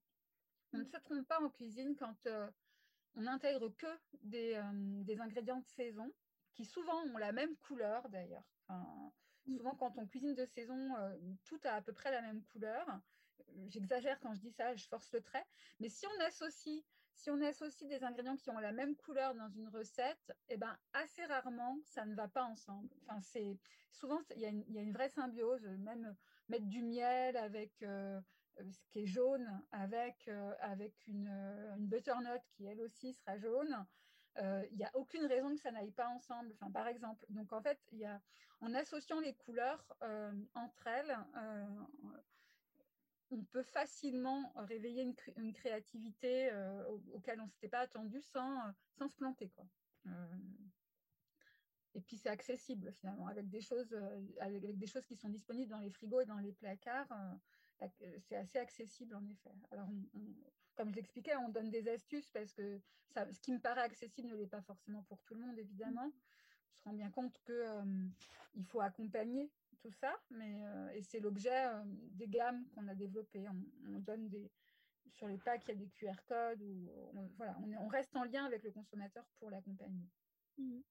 On ne se trompe pas en cuisine quand on n'intègre que des, des, ingrédients de saison, qui souvent ont la même couleur d'ailleurs. Enfin, mm. souvent, quand on cuisine de saison, tout a à peu près la même couleur. J'exagère quand je dis ça, je force le trait. Mais si on associe si on associe des ingrédients qui ont la même couleur dans une recette, eh ben, assez rarement, ça ne va pas ensemble. Enfin, c'est, souvent, il y, a une vraie symbiose, même mettre du miel avec euh, ce qui est jaune, avec, euh, avec une, butternut qui, elle aussi, sera jaune. Euh, il n'y a aucune raison que ça n'aille pas ensemble. Enfin, par exemple, donc en fait, il y a, en associant les couleurs entre elles, on peut facilement réveiller une, créativité euh, auquel on ne s'était pas attendu sans, euh, sans se planter. Quoi. Euh, et puis c'est accessible finalement, avec des, choses, avec des choses qui sont disponibles dans les frigos et dans les placards. c'est assez accessible en effet. Alors, comme je l'expliquais, on donne des astuces parce que ça, ce qui me paraît accessible ne l'est pas forcément pour tout le monde, évidemment. On se rend bien compte qu'il faut accompagner tout ça, mais euh, et c'est l'objet euh, des gammes qu'on a développées. On, donne des sur les packs, il y a des QR codes ou on, voilà, on, reste en lien avec le consommateur pour l'accompagner. Mhm.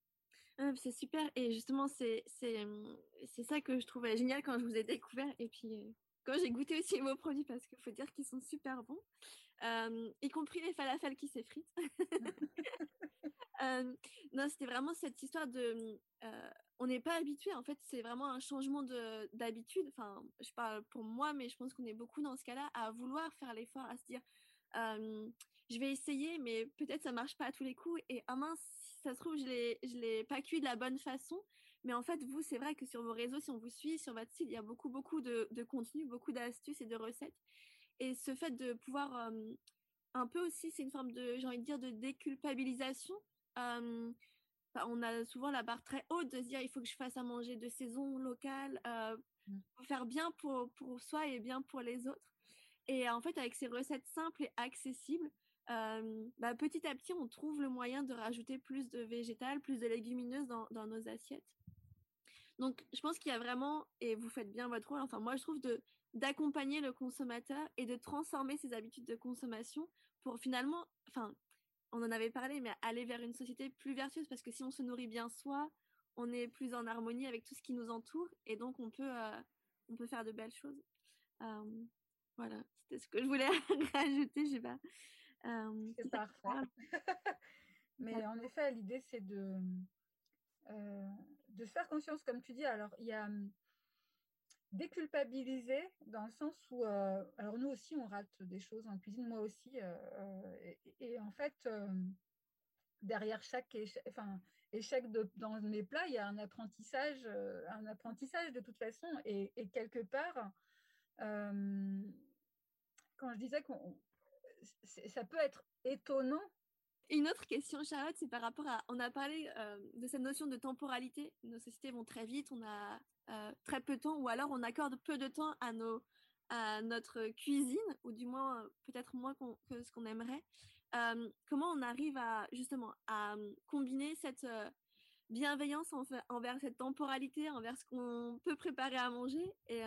Ah, c'est super et justement c'est c'est ça que je trouvais génial quand je vous ai découvert et puis euh, quand j'ai goûté aussi vos produits parce qu'il faut dire qu'ils sont super bons, y compris les falafels qui s'effritent. non, c'était vraiment cette histoire de on n'est pas habitué. En fait, c'est vraiment un changement d'habitude. Enfin, je parle pour moi, mais je pense qu'on est beaucoup dans ce cas-là à vouloir faire l'effort, à se dire, je vais essayer, mais peut-être ça marche pas à tous les coups. Et ah mince, si ça se trouve, je l'ai, je l'ai pas cuit de la bonne façon. Mais en fait, vous, c'est vrai que sur vos réseaux, si on vous suit, sur votre site, il y a beaucoup, beaucoup de, de contenu, beaucoup d'astuces et de recettes. Et ce fait de pouvoir un peu aussi, c'est une forme de, j'ai envie de dire, de déculpabilisation on a souvent la barre très haute de se dire il faut que je fasse à manger de saison locale euh, mmh. pour faire bien pour, pour soi et bien pour les autres. Et en fait, avec ces recettes simples et accessibles, euh, bah, petit à petit, on trouve le moyen de rajouter plus de végétal, plus de légumineuses dans, dans nos assiettes. Donc, je pense qu'il y a vraiment, et vous faites bien votre rôle, enfin moi je trouve de d'accompagner le consommateur et de transformer ses habitudes de consommation pour finalement, enfin on en avait parlé, mais aller vers une société plus vertueuse, parce que si on se nourrit bien soi, on est plus en harmonie avec tout ce qui nous entoure, et donc on peut, euh, on peut faire de belles choses. Euh, voilà, c'était ce que je voulais rajouter, je sais pas. Euh, c'est parfait. mais en effet, l'idée, c'est de, de se faire conscience, comme tu dis. Alors, il y a déculpabiliser dans le sens où, euh, alors nous aussi, on rate des choses en cuisine, moi aussi. Euh, euh, et, en fait, derrière chaque échec, enfin, échec de, dans mes plats, il y a un apprentissage, un apprentissage de toute façon. Et, quelque part, quand je disais qu'on ça peut être étonnant une autre question, Charlotte, c'est par rapport à. On a parlé de cette notion de temporalité. Nos sociétés vont très vite, on a euh, très peu de temps, ou alors on accorde peu de temps à, nos, à notre cuisine, ou du moins euh, peut-être moins que ce qu'on aimerait. Euh, comment on arrive à justement à combiner cette bienveillance envers cette temporalité, envers ce qu'on peut préparer à manger, et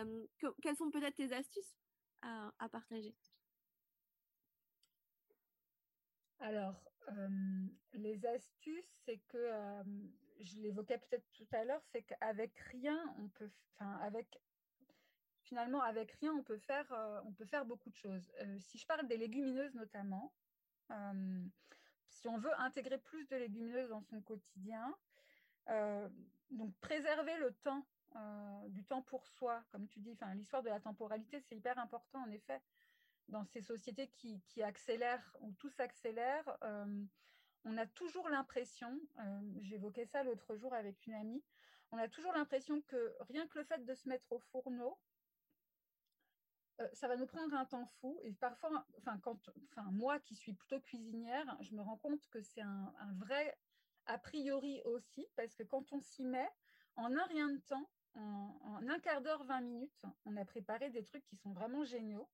quelles sont peut-être tes astuces à, à partager? Alors, les astuces, c'est que je l'évoquais peut-être tout à l'heure, c'est qu'avec rien, on peut, enfin, avec, finalement, avec rien, on peut faire, on peut faire beaucoup de choses. Si je parle des légumineuses notamment, si on veut intégrer plus de légumineuses dans son quotidien, donc préserver le temps, du temps pour soi, comme tu dis, enfin, l'histoire de la temporalité, c'est hyper important en effet dans ces sociétés qui, accélèrent, où tout s'accélère on a toujours l'impression, euh, j'évoquais ça l'autre jour avec une amie, on a toujours l'impression que rien que le fait de se mettre au fourneau, euh, ça va nous prendre un temps fou. Et parfois, quand, moi qui suis plutôt cuisinière, je me rends compte que c'est un, vrai a priori aussi, parce que quand on s'y met, en un rien de temps, en, un quart d'heure, 20 minutes, on a préparé des trucs qui sont vraiment géniaux.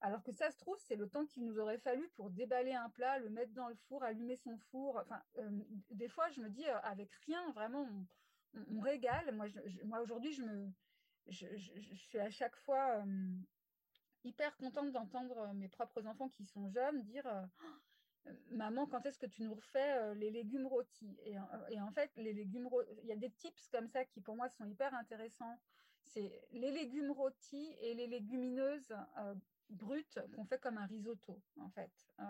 Alors que ça se trouve, c'est le temps qu'il nous aurait fallu pour déballer un plat, le mettre dans le four, allumer son four. Enfin, euh, des fois, je me dis, euh, avec rien, vraiment, on, régale. Moi, moi aujourd'hui, je, je, suis à chaque fois euh, hyper contente d'entendre mes propres enfants qui sont jeunes dire Maman, quand est-ce que tu nous refais les légumes rôtis? Et, et, en fait, les légumes il y a des tips comme ça qui, pour moi, sont hyper intéressants. C'est les légumes rôtis et les légumineuses brutes qu'on fait comme un risotto, en fait. Euh,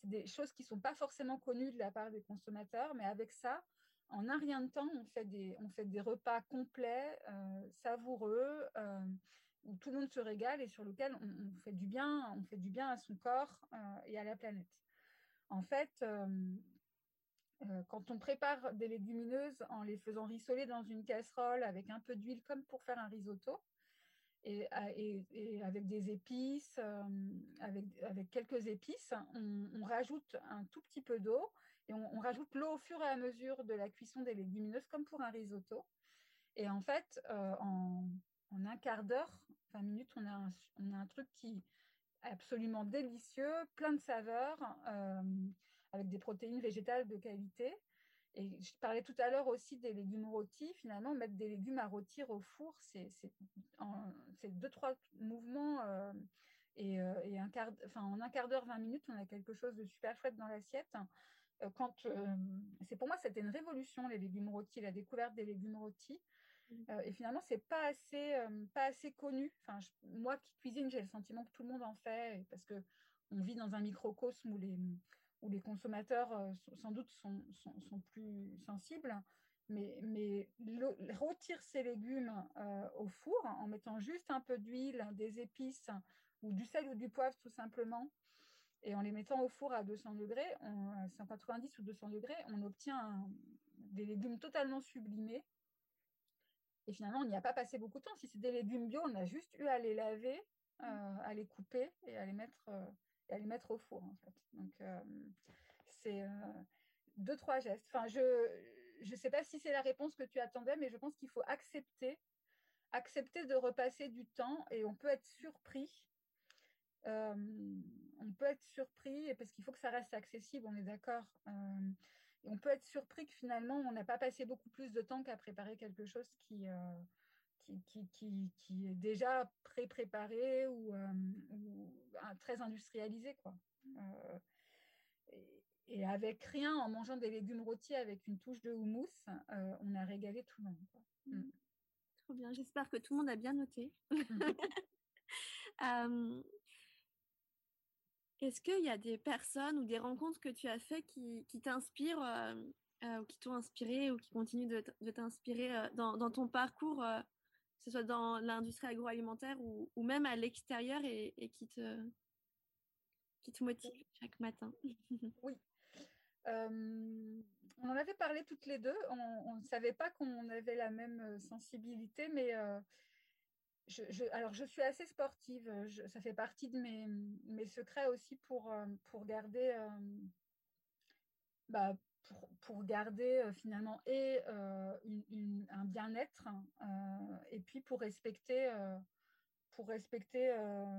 c'est des choses qui ne sont pas forcément connues de la part des consommateurs, mais avec ça, en un rien de temps, on fait des, on fait des repas complets, euh, savoureux, euh, où tout le monde se régale et sur lequel on, fait du bien, on fait du bien à son corps et à la planète. En fait, quand on prépare des légumineuses en les faisant rissoler dans une casserole avec un peu d'huile comme pour faire un risotto, et, avec des épices, avec, quelques épices, on, rajoute un tout petit peu d'eau et on, rajoute l'eau au fur et à mesure de la cuisson des légumineuses, comme pour un risotto. Et en fait, euh, en, un quart d'heure, 20 minutes, on a, un, truc qui est absolument délicieux, plein de saveurs, avec des protéines végétales de qualité. Et je parlais tout à l'heure aussi des légumes rôtis. Finalement, mettre des légumes à rôtir au four, c'est deux, trois mouvements. Euh, et, euh, et, un quart, enfin, en un quart d'heure, 20 minutes, on a quelque chose de super chouette dans l'assiette. Euh, c'est pour moi, c'était une révolution, les légumes rôtis, la découverte des légumes rôtis. Mmh. et finalement, c'est pas assez, pas assez connu. Enfin, moi qui cuisine, j'ai le sentiment que tout le monde en fait, parce que on vit dans un microcosme où les où les consommateurs euh, sans doute sont, sont, plus sensibles, mais, mais rôtir ces légumes euh, au four en mettant juste un peu d'huile, des épices ou du sel ou du poivre tout simplement, et en les mettant au four à 200 degrés, 190 ou 200 degrés, on obtient des légumes totalement sublimés. Et finalement, on n'y a pas passé beaucoup de temps. Si c'est des légumes bio, on a juste eu à les laver, euh, à les couper et à les mettre les mettre au four. Donc euh, c'est euh, deux trois gestes. Enfin, je je sais pas si c'est la réponse que tu attendais, mais je pense qu'il faut accepter accepter de repasser du temps et on peut être surpris. Euh, on peut être surpris parce qu'il faut que ça reste accessible, on est d'accord. on peut être surpris que finalement on n'a pas passé beaucoup plus de temps qu'à préparer quelque chose qui, qui, qui, qui, est déjà pré-préparé ou, euh, très industrialisé. Quoi. Euh, et, avec rien, en mangeant des légumes rôtis avec une touche de houmous, euh, on a régalé tout le monde. Mmh. Mm. Trop bien, j'espère que tout le monde a bien noté. Est-ce qu'il y a des personnes ou des rencontres que tu as fait qui, qui t'inspirent ou qui t'ont inspiré ou qui continuent de, t'inspirer dans, dans, ton parcours ce soit dans l'industrie agroalimentaire ou, ou, même à l'extérieur et, qui, te, qui te motive chaque matin. oui. Euh, on en avait parlé toutes les deux. On ne savait pas qu'on avait la même euh, sensibilité, mais euh, je, je, alors je suis assez sportive. Je, ça fait partie de mes, mes secrets aussi pour, pour garder bah, pour, garder euh, finalement et euh, un bien-être euh, et puis pour respecter pour respecter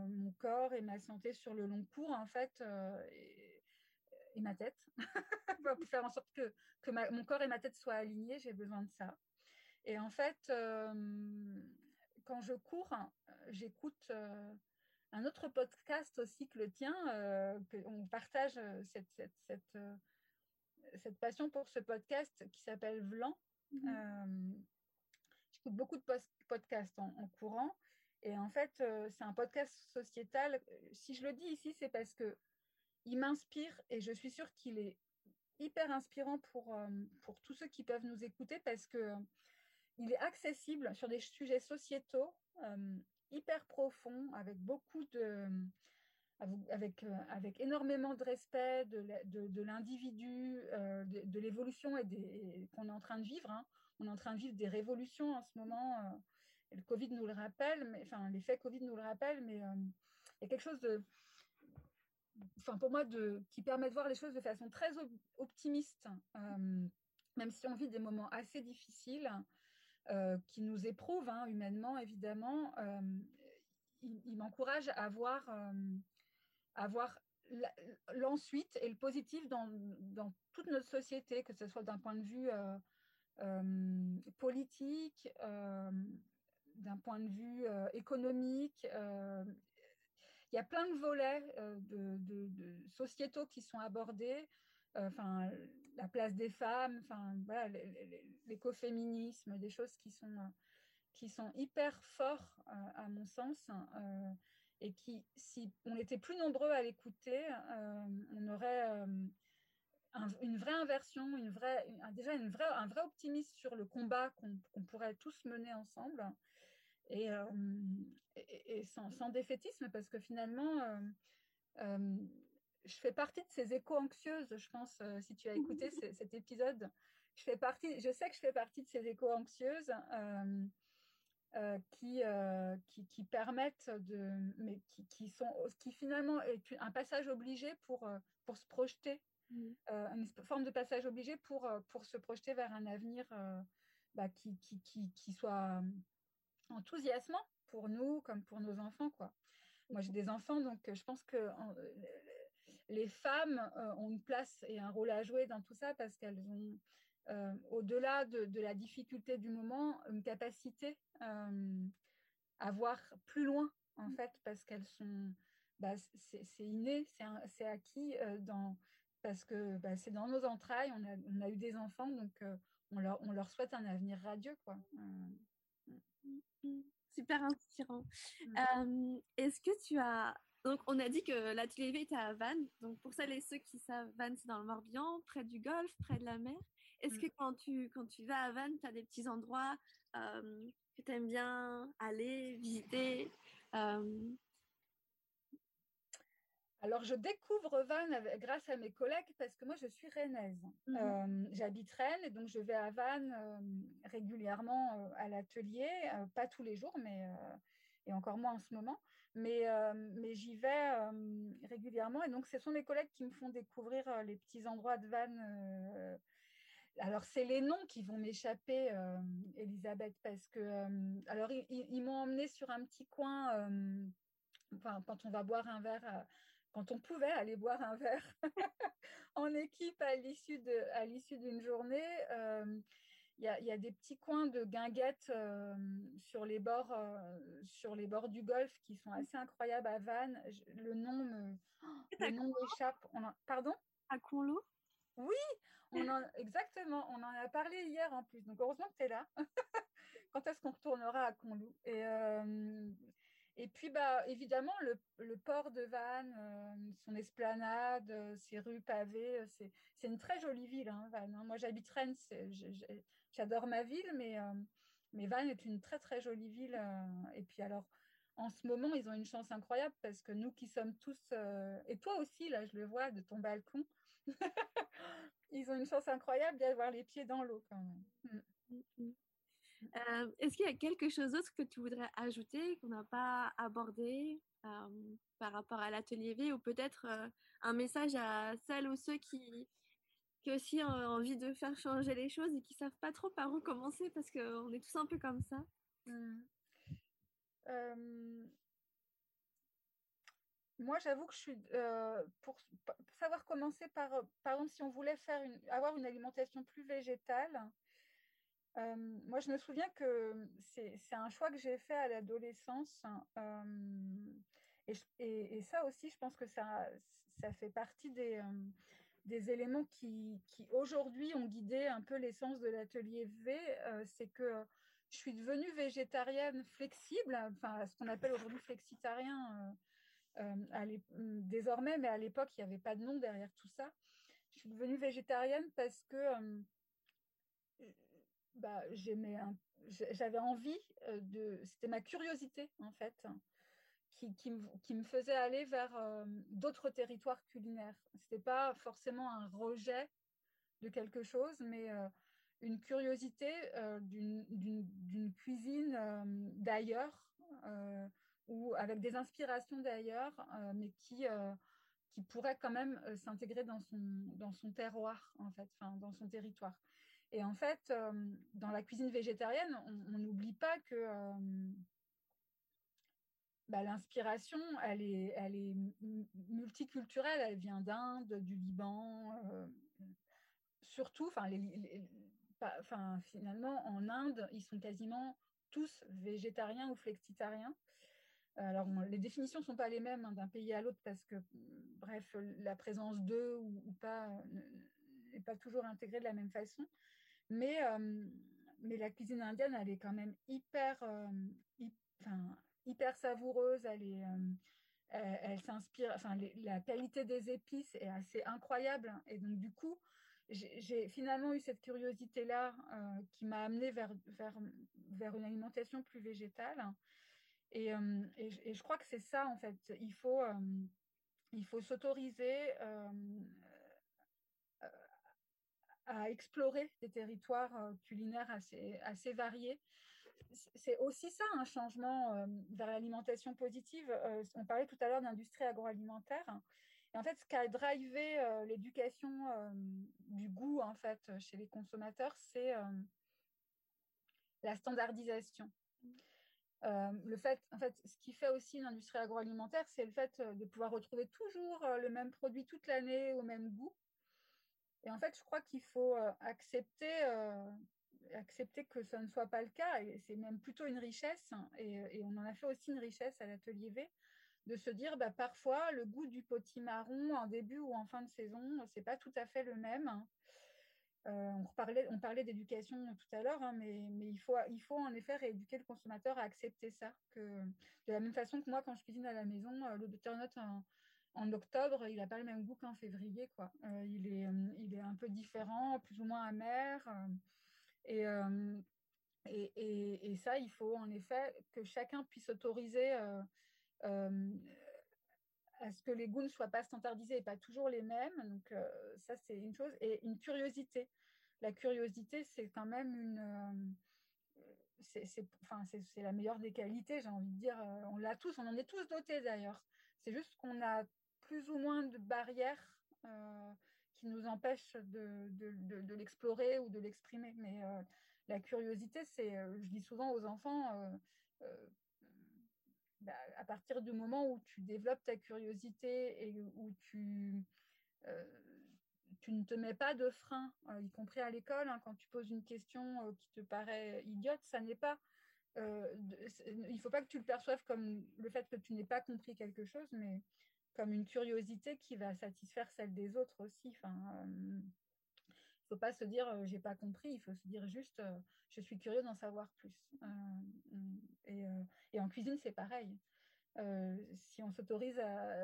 mon corps et ma santé sur le long cours en fait et, ma tête. Pour faire en sorte que, que mon corps et ma tête soient alignés j'ai besoin de ça. Et en fait quand je cours j'écoute un autre podcast aussi que le tien que on partage cette cette passion pour ce podcast qui s'appelle Vlan. Mhm. Euh, j'écoute beaucoup de podcasts en, courant. Et en fait, euh, c'est un podcast sociétal. Si je le dis ici, c'est parce que il m'inspire et je suis sûre qu'il est hyper inspirant pour, euh, pour tous ceux qui peuvent nous écouter parce que il est accessible sur des sujets sociétaux hyper profonds avec beaucoup de avec, euh, avec énormément de respect de, l'individu, euh, de, l'évolution et, qu'on est en train de vivre. Hein. On est en train de vivre des révolutions en ce moment. Euh, le Covid nous le rappelle, mais, enfin, l'effet Covid nous le rappelle, mais il y a quelque chose de, enfin, pour moi, de, qui permet de voir les choses de façon très optimiste, même si on vit des moments assez difficiles. qui nous éprouvent hein, humainement, évidemment, il, m'encourage à voir, à voir l'ensuite et le positif dans, dans, toute notre société, que ce soit d'un point de vue politique, d'un point de vue économique, il y a plein de volets euh, de, sociétaux qui sont abordés. Euh, enfin, la place des femmes, enfin, l'écoféminisme, des choses qui sont, qui sont hyper forts euh, à mon sens et qui, si on était plus nombreux à l'écouter, on aurait une vraie inversion, une vraie, déjà une vraie, un vrai optimisme sur le combat qu'on pourrait tous mener ensemble. Et, euh, et, sans, sans, défaitisme, parce que finalement, euh, euh, je fais partie de ces échos anxieuses, je pense, si tu as écouté cet épisode, je, fais partie, je sais que je fais partie de ces échos anxieuses qui, qui, qui, permettent de, mais qui, qui, sont, qui finalement est un passage obligé pour, pour se projeter, mmh. une forme de passage obligé pour, pour se projeter vers un avenir bah, qui, qui, qui, soit enthousiasmant pour nous comme pour nos enfants. Quoi. Moi, j'ai des enfants, donc euh, je pense que euh, les femmes euh, ont une place et un rôle à jouer dans tout ça parce qu'elles ont, au-delà de, la difficulté du moment, une capacité à voir plus loin, en mm. fait, parce qu'elles sont... Bah, c'est inné, c'est acquis dans, parce que bah, c'est dans nos entrailles, on a, on a, eu des enfants, donc on, leur, on leur souhaite un avenir radieux. Quoi. Super inspirant. Euh, est-ce que tu as... Donc, on a dit que l'atelier était à Vannes. Donc, pour celles et ceux qui savent, Vannes, c'est dans le Morbihan, près du golfe, près de la mer. Est-ce que mm. quand tu, quand tu vas à Vannes, tu as des petits endroits euh, que tu aimes bien aller, visiter euh, alors, je découvre Vannes grâce à mes collègues parce que moi, je suis rennaise. Mhm. Euh, j'habite Rennes et donc je vais à Vannes régulièrement à l'atelier, pas tous les jours, mais et encore moins en ce moment, mais, mais j'y vais régulièrement et donc ce sont mes collègues qui me font découvrir les petits endroits de Vannes. Alors, c'est les noms qui vont m'échapper, Elisabeth, parce que alors ils, m'ont emmené sur un petit coin. Enfin, quand on va boire un verre quand on pouvait aller boire un verre en équipe à l'issue d'une journée. Euh, il y, a des petits coins de guinguettes euh, sur, les bords, euh, sur les bords du golfe qui sont assez incroyables à Vannes. le nom me, le nom m'échappe. Pardon? À Conlou Oui, on exactement. On en a parlé hier en plus. Donc heureusement que tu es là. Quand est-ce qu'on retournera à Conlou Et et puis, bah, évidemment, le, le port de Vannes, euh, son esplanade, euh, ses rues pavées, euh, c'est une très jolie ville, hein, Vannes. Hein. Moi, j'habite Rennes, j'adore ma ville, mais, mais Vannes est une très, très jolie ville. et puis, alors, en ce moment, ils ont une chance incroyable parce que nous qui sommes tous, et toi aussi, là, je le vois de ton balcon, ils ont une chance incroyable d'avoir les pieds dans l'eau quand même. Mm. Mm, mm. Euh, est-ce qu'il y a quelque chose d'autre que tu voudrais ajouter qu'on n'a pas abordé euh, par rapport à l'atelier V ou peut-être euh, un message à celles ou ceux qui, qui aussi ont envie de faire changer les choses et qui savent pas trop par où commencer parce qu'on est tous un peu comme ça? Mmh. Moi, j'avoue que je suis pour, savoir commencer par, par exemple, si on voulait faire avoir une alimentation plus végétale, euh, moi, je me souviens que c'est un choix que j'ai fait à l'adolescence. Euh, et, ça aussi, je pense que ça, ça fait partie des, euh, des éléments qui, qui aujourd'hui ont guidé un peu l'essence de l'atelier V. c'est que je suis devenue végétarienne flexible, enfin ce qu'on appelle aujourd'hui flexitarien désormais, mais à l'époque, il n'y avait pas de nom derrière tout ça. Je suis devenue végétarienne parce que bah, j'avais envie euh, de, c'était ma curiosité en fait, qui, me, faisait aller vers euh, d'autres territoires culinaires. C'était pas forcément un rejet de quelque chose, mais euh, une curiosité d'une cuisine d'ailleurs ou avec des inspirations d'ailleurs, mais qui qui pourrait quand même s'intégrer dans son, dans son terroir, en fait, dans son territoire. Et en fait, dans la cuisine végétarienne, on n'oublie pas que bah, l'inspiration, elle est, elle est multiculturelle. Elle vient d'Inde, du Liban, surtout, enfin, enfin, finalement, en Inde, ils sont quasiment tous végétariens ou flexitariens. Alors, les définitions ne sont pas les mêmes hein, d'un pays à l'autre parce que, bref, la présence d'eux ou, pas n'est pas toujours intégrée de la même façon. Mais, mais la cuisine indienne, elle est quand même hyper, hyper savoureuse. Elle est, s'inspire, enfin, la qualité des épices est assez incroyable. Et donc, du coup, j'ai finalement eu cette curiosité-là euh, qui m'a amenée vers, vers, vers, une alimentation plus végétale. Et, euh, je crois que c'est ça, en fait. Il faut, euh, il faut s'autoriser à explorer des territoires culinaires assez, assez variés. C'est aussi ça, un changement vers l'alimentation positive. on parlait tout à l'heure d'industrie agroalimentaire. Et en fait, ce qui a drivé euh, l'éducation euh, du goût en fait chez les consommateurs, c'est euh, la standardisation. Le fait, en fait, ce qui fait aussi l'industrie agroalimentaire, c'est le fait de pouvoir retrouver toujours le même produit toute l'année au même goût. Et en fait, je crois qu'il faut accepter, accepter que ça ne soit pas le cas. Et c'est même plutôt une richesse. Et, et, on en a fait aussi une richesse à l'atelier V de se dire bah, parfois le goût du potimarron en début ou en fin de saison, c'est pas tout à fait le même. Euh, on, parlait, on parlait d'éducation tout à l'heure, hein, mais, il, faut, en effet rééduquer le consommateur à accepter ça. De la même façon que moi, quand je cuisine à la maison, euh, le butternut en, en octobre, il n'a pas le même goût qu'en février. Quoi. Euh, il, est, un peu différent, plus ou moins amer. et, et, ça, il faut en effet que chacun puisse autoriser à ce que les goûts ne soient pas standardisés et pas toujours les mêmes. Donc euh, ça, c'est une chose. Et une curiosité. La curiosité, c'est quand même une... Euh, c'est enfin, la meilleure des qualités, j'ai envie de dire. On l'a tous, on en est tous dotés d'ailleurs. C'est juste qu'on a plus ou moins de barrières qui nous empêchent de, de, de, l'explorer ou de l'exprimer. Mais la curiosité, c'est, je dis souvent aux enfants, bah, à partir du moment où tu développes ta curiosité et où tu, euh, tu ne te mets pas de frein, euh, y compris à l'école, hein, quand tu poses une question euh, qui te paraît idiote, ça n'est pas. il ne faut pas que tu le perçoives comme le fait que tu n'aies pas compris quelque chose, mais comme une curiosité qui va satisfaire celle des autres aussi. Faut pas se dire euh, j'ai pas compris, il faut se dire juste euh, je suis curieux d'en savoir plus. Euh, et, et, en cuisine, c'est pareil. si on s'autorise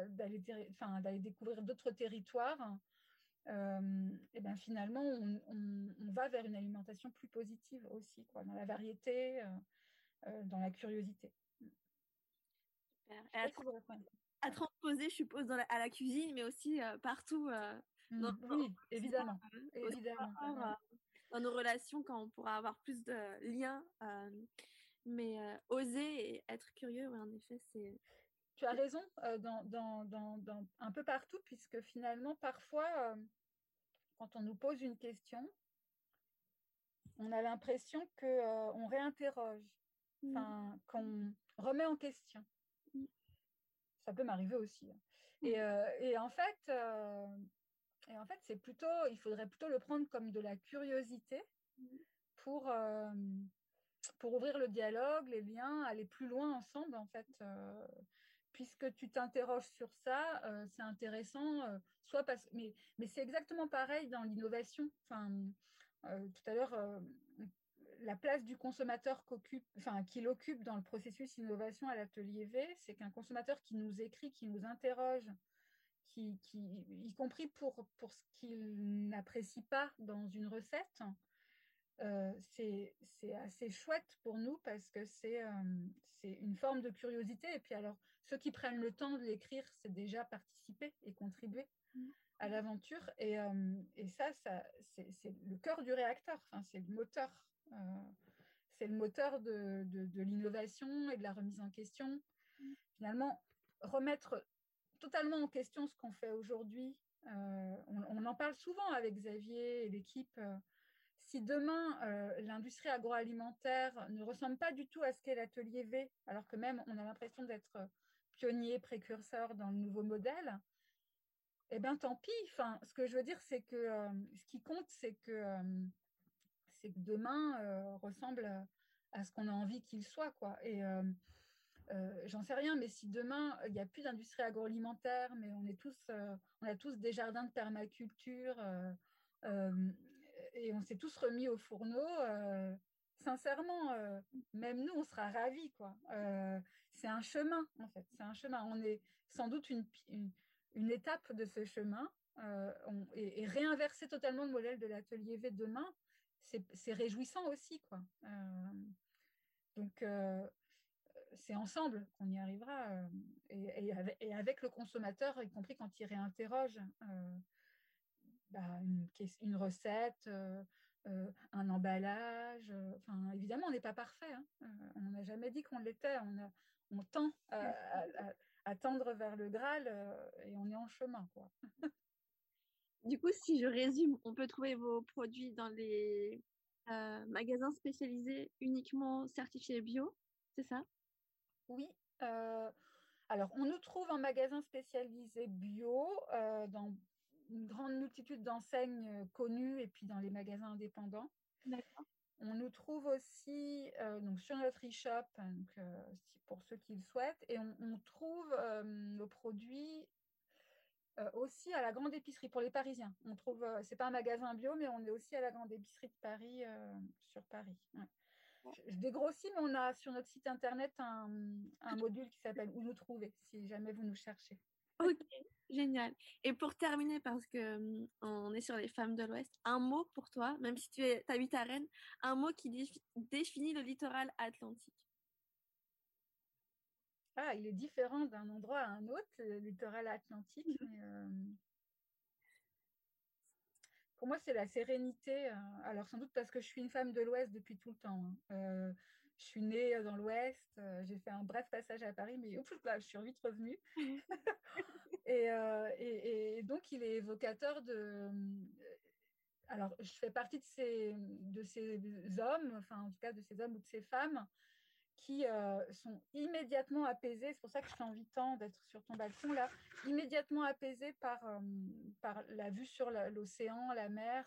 d'aller découvrir d'autres territoires, et ben finalement, on, on, va vers une alimentation plus positive aussi, quoi, dans la variété, dans la curiosité. Super. À, transposer, je suppose, dans à la cuisine, mais aussi partout Mmh, oui, évidemment. évidemment. dans nos relations, quand on pourra avoir plus de liens. mais oser et être curieux, en effet, c'est. Tu as raison, dans, dans, dans, un peu partout, puisque finalement, parfois, quand on nous pose une question, on a l'impression qu'on on réinterroge, mmh. qu'on remet en question. Mmh. Ça peut m'arriver aussi. Hein. Et, et, en fait, et en fait, c'est plutôt, il faudrait plutôt le prendre comme de la curiosité pour, euh, pour ouvrir le dialogue, les liens, aller plus loin ensemble, en fait. Euh, puisque tu t'interroges sur ça, euh, c'est intéressant, soit parce mais, mais c'est exactement pareil dans l'innovation. Enfin, tout à l'heure, la place du consommateur qu'il enfin, occupe dans le processus innovation à l'atelier V, c'est qu'un consommateur qui nous écrit, qui nous interroge, qui, y compris pour, pour ce qu'il n'apprécie pas dans une recette, euh, c'est assez chouette pour nous parce que c'est euh, une forme de curiosité. Et puis alors, ceux qui prennent le temps de l'écrire, c'est déjà participer et contribuer à mmh. l'aventure. Et, euh, et, ça, ça c'est le cœur du réacteur, enfin, c'est le moteur. Euh, c'est le moteur de, de, de l'innovation et de la remise en question. Mmh. Finalement, remettre totalement en question ce qu'on fait aujourd'hui. Euh, on, en parle souvent avec Xavier et l'équipe. Euh, si demain l'industrie agroalimentaire ne ressemble pas du tout à ce qu'est l'atelier V, alors que même on a l'impression d'être pionnier, précurseur dans le nouveau modèle, eh bien tant pis. Enfin, ce que je veux dire, c'est que ce qui compte, c'est que, c'est que demain ressemble à ce qu'on a envie qu'il soit. Quoi. J'en sais rien, mais si demain il n'y a plus d'industrie agroalimentaire, mais tous, on a tous des jardins de permaculture et on s'est tous remis au fourneau, sincèrement, même nous, on sera ravis. C'est un chemin, en fait. C'est un chemin. On est sans doute une, étape de ce chemin. et, réinverser totalement le modèle de l'atelier V demain, c'est réjouissant aussi. Quoi. donc, c'est ensemble qu'on y arrivera. Et, et, avec, le consommateur, y compris quand il réinterroge bah, une, recette, euh, euh, un emballage. Euh, enfin, évidemment, on n'est pas parfait. Hein. on n'a jamais dit qu'on l'était. On, on tend à, tendre vers le Graal et on est en chemin. Quoi. du coup, si je résume, on peut trouver vos produits dans les magasins spécialisés uniquement certifiés bio, c'est ça? Oui. alors, on nous trouve en magasin spécialisé bio dans une grande multitude d'enseignes euh, connues et puis dans les magasins indépendants. On nous trouve aussi euh, donc sur notre e-shop euh, pour ceux qui le souhaitent et on, trouve nos produits aussi à la grande épicerie pour les Parisiens. On trouve c'est pas un magasin bio mais on est aussi à la grande épicerie de Paris sur Paris. Je, dégrossis mais on a sur notre site internet un, un module qui s'appelle où nous trouver si jamais vous nous cherchez. Ok, génial. Et pour terminer, parce que mmh, on est sur les femmes de l'Ouest, un mot pour toi, même si tu es, habites à Rennes, un mot qui définit le littoral atlantique. Ah, il est différent d'un endroit à un autre, le littoral atlantique. Mmh. Pour moi, c'est la sérénité. Alors, sans doute parce que je suis une femme de l'Ouest depuis tout le temps. Hein. Je suis née dans l'Ouest, j'ai fait un bref passage à Paris, mais là, je suis vite revenue. et, donc, il est évocateur de. Alors, je fais partie de ces, de ces hommes, enfin, en tout cas, de ces hommes ou de ces femmes qui sont immédiatement apaisés. C'est pour ça que je t'envie tant d'être sur ton balcon là, immédiatement apaisés par, par la vue sur l'océan, la mer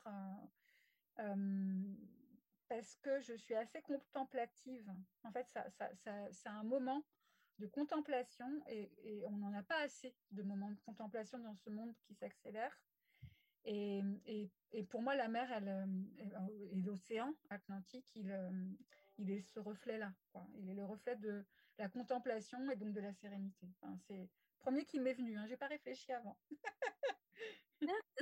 parce que je suis assez contemplative. En fait, ça, ça, c'est un moment de contemplation et, on n'en a pas assez de moments de contemplation dans ce monde qui s'accélère. Et, et, et, pour moi, la mer elle, euh, et l'océan Atlantique, il, euh, il est ce reflet-là. Il est le reflet de la contemplation et donc de la sérénité. Enfin, c'est le premier qui m'est venu. Hein. Je n'ai pas réfléchi avant.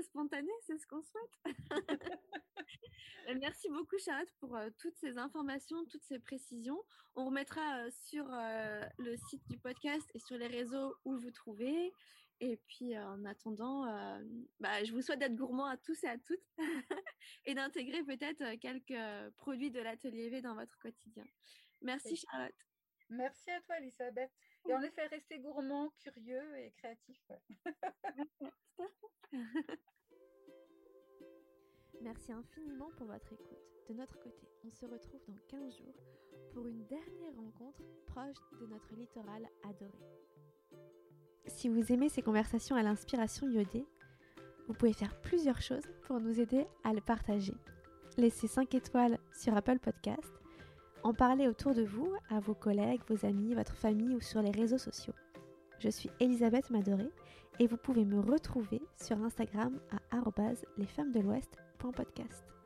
spontané, c'est ce qu'on souhaite. Euh, merci beaucoup Charlotte pour euh, toutes ces informations, toutes ces précisions. On remettra euh, sur le site du podcast et sur les réseaux où vous trouvez. Et puis en attendant, bah, je vous souhaite d'être gourmand à tous et à toutes et d'intégrer peut-être quelques produits de l'atelier V dans votre quotidien. Merci Charlotte. Merci à toi Elisabeth. Et en effet, restez gourmand, curieux et créatif. Merci infiniment pour votre écoute. De notre côté, on se retrouve dans 15 jours pour une dernière rencontre proche de notre littoral adoré. Si vous aimez ces conversations à l'inspiration iodée, vous pouvez faire plusieurs choses pour nous aider à le partager. Laissez 5 étoiles sur Apple Podcast, en parler autour de vous, à vos collègues, vos amis, votre famille ou sur les réseaux sociaux. Je suis Elisabeth Madoré et vous pouvez me retrouver sur Instagram à lesfemmesdelouest.podcast.